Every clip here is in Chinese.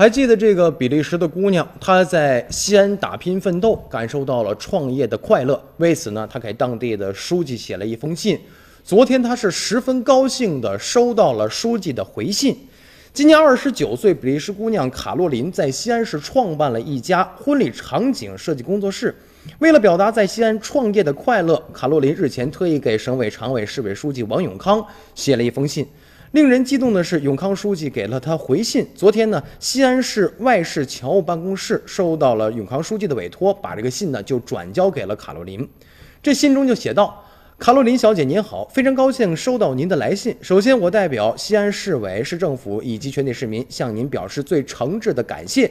还记得这个比利时的姑娘，她在西安打拼奋斗，感受到了创业的快乐。为此呢，她给当地的书记写了一封信。昨天，她是十分高兴地收到了书记的回信。今年二十九岁，比利时姑娘卡洛琳在西安市创办了一家婚礼场景设计工作室。为了表达在西安创业的快乐，卡洛琳日前特意给省委常委、市委书记王永康写了一封信。令人激动的是，永康书记给了他回信。昨天呢，西安市外事侨务办公室收到了永康书记的委托，把这个信呢就转交给了卡洛琳。这信中就写道：“卡洛琳小姐您好，非常高兴收到您的来信。首先，我代表西安市委、市政府以及全体市民向您表示最诚挚的感谢，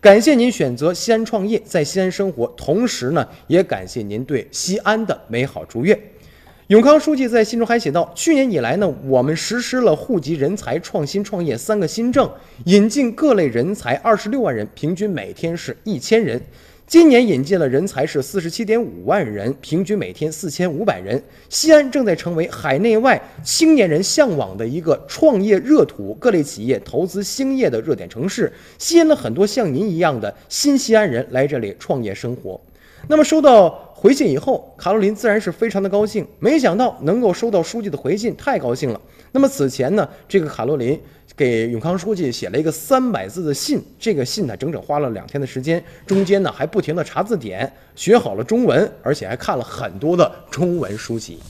感谢您选择西安创业，在西安生活，同时呢，也感谢您对西安的美好祝愿。”永康书记在信中还写道：“去年以来呢，我们实施了户籍人才、创新创业三个新政，引进各类人才二十六万人，平均每天是一千人。今年引进了人才是四十七点五万人，平均每天四千五百人。西安正在成为海内外青年人向往的一个创业热土，各类企业投资兴业的热点城市，吸引了很多像您一样的新西安人来这里创业生活。”那么收到。回信以后，卡洛琳自然是非常的高兴。没想到能够收到书记的回信，太高兴了。那么此前呢，这个卡洛琳给永康书记写了一个三百字的信，这个信呢整整花了两天的时间，中间呢还不停的查字典，学好了中文，而且还看了很多的中文书籍。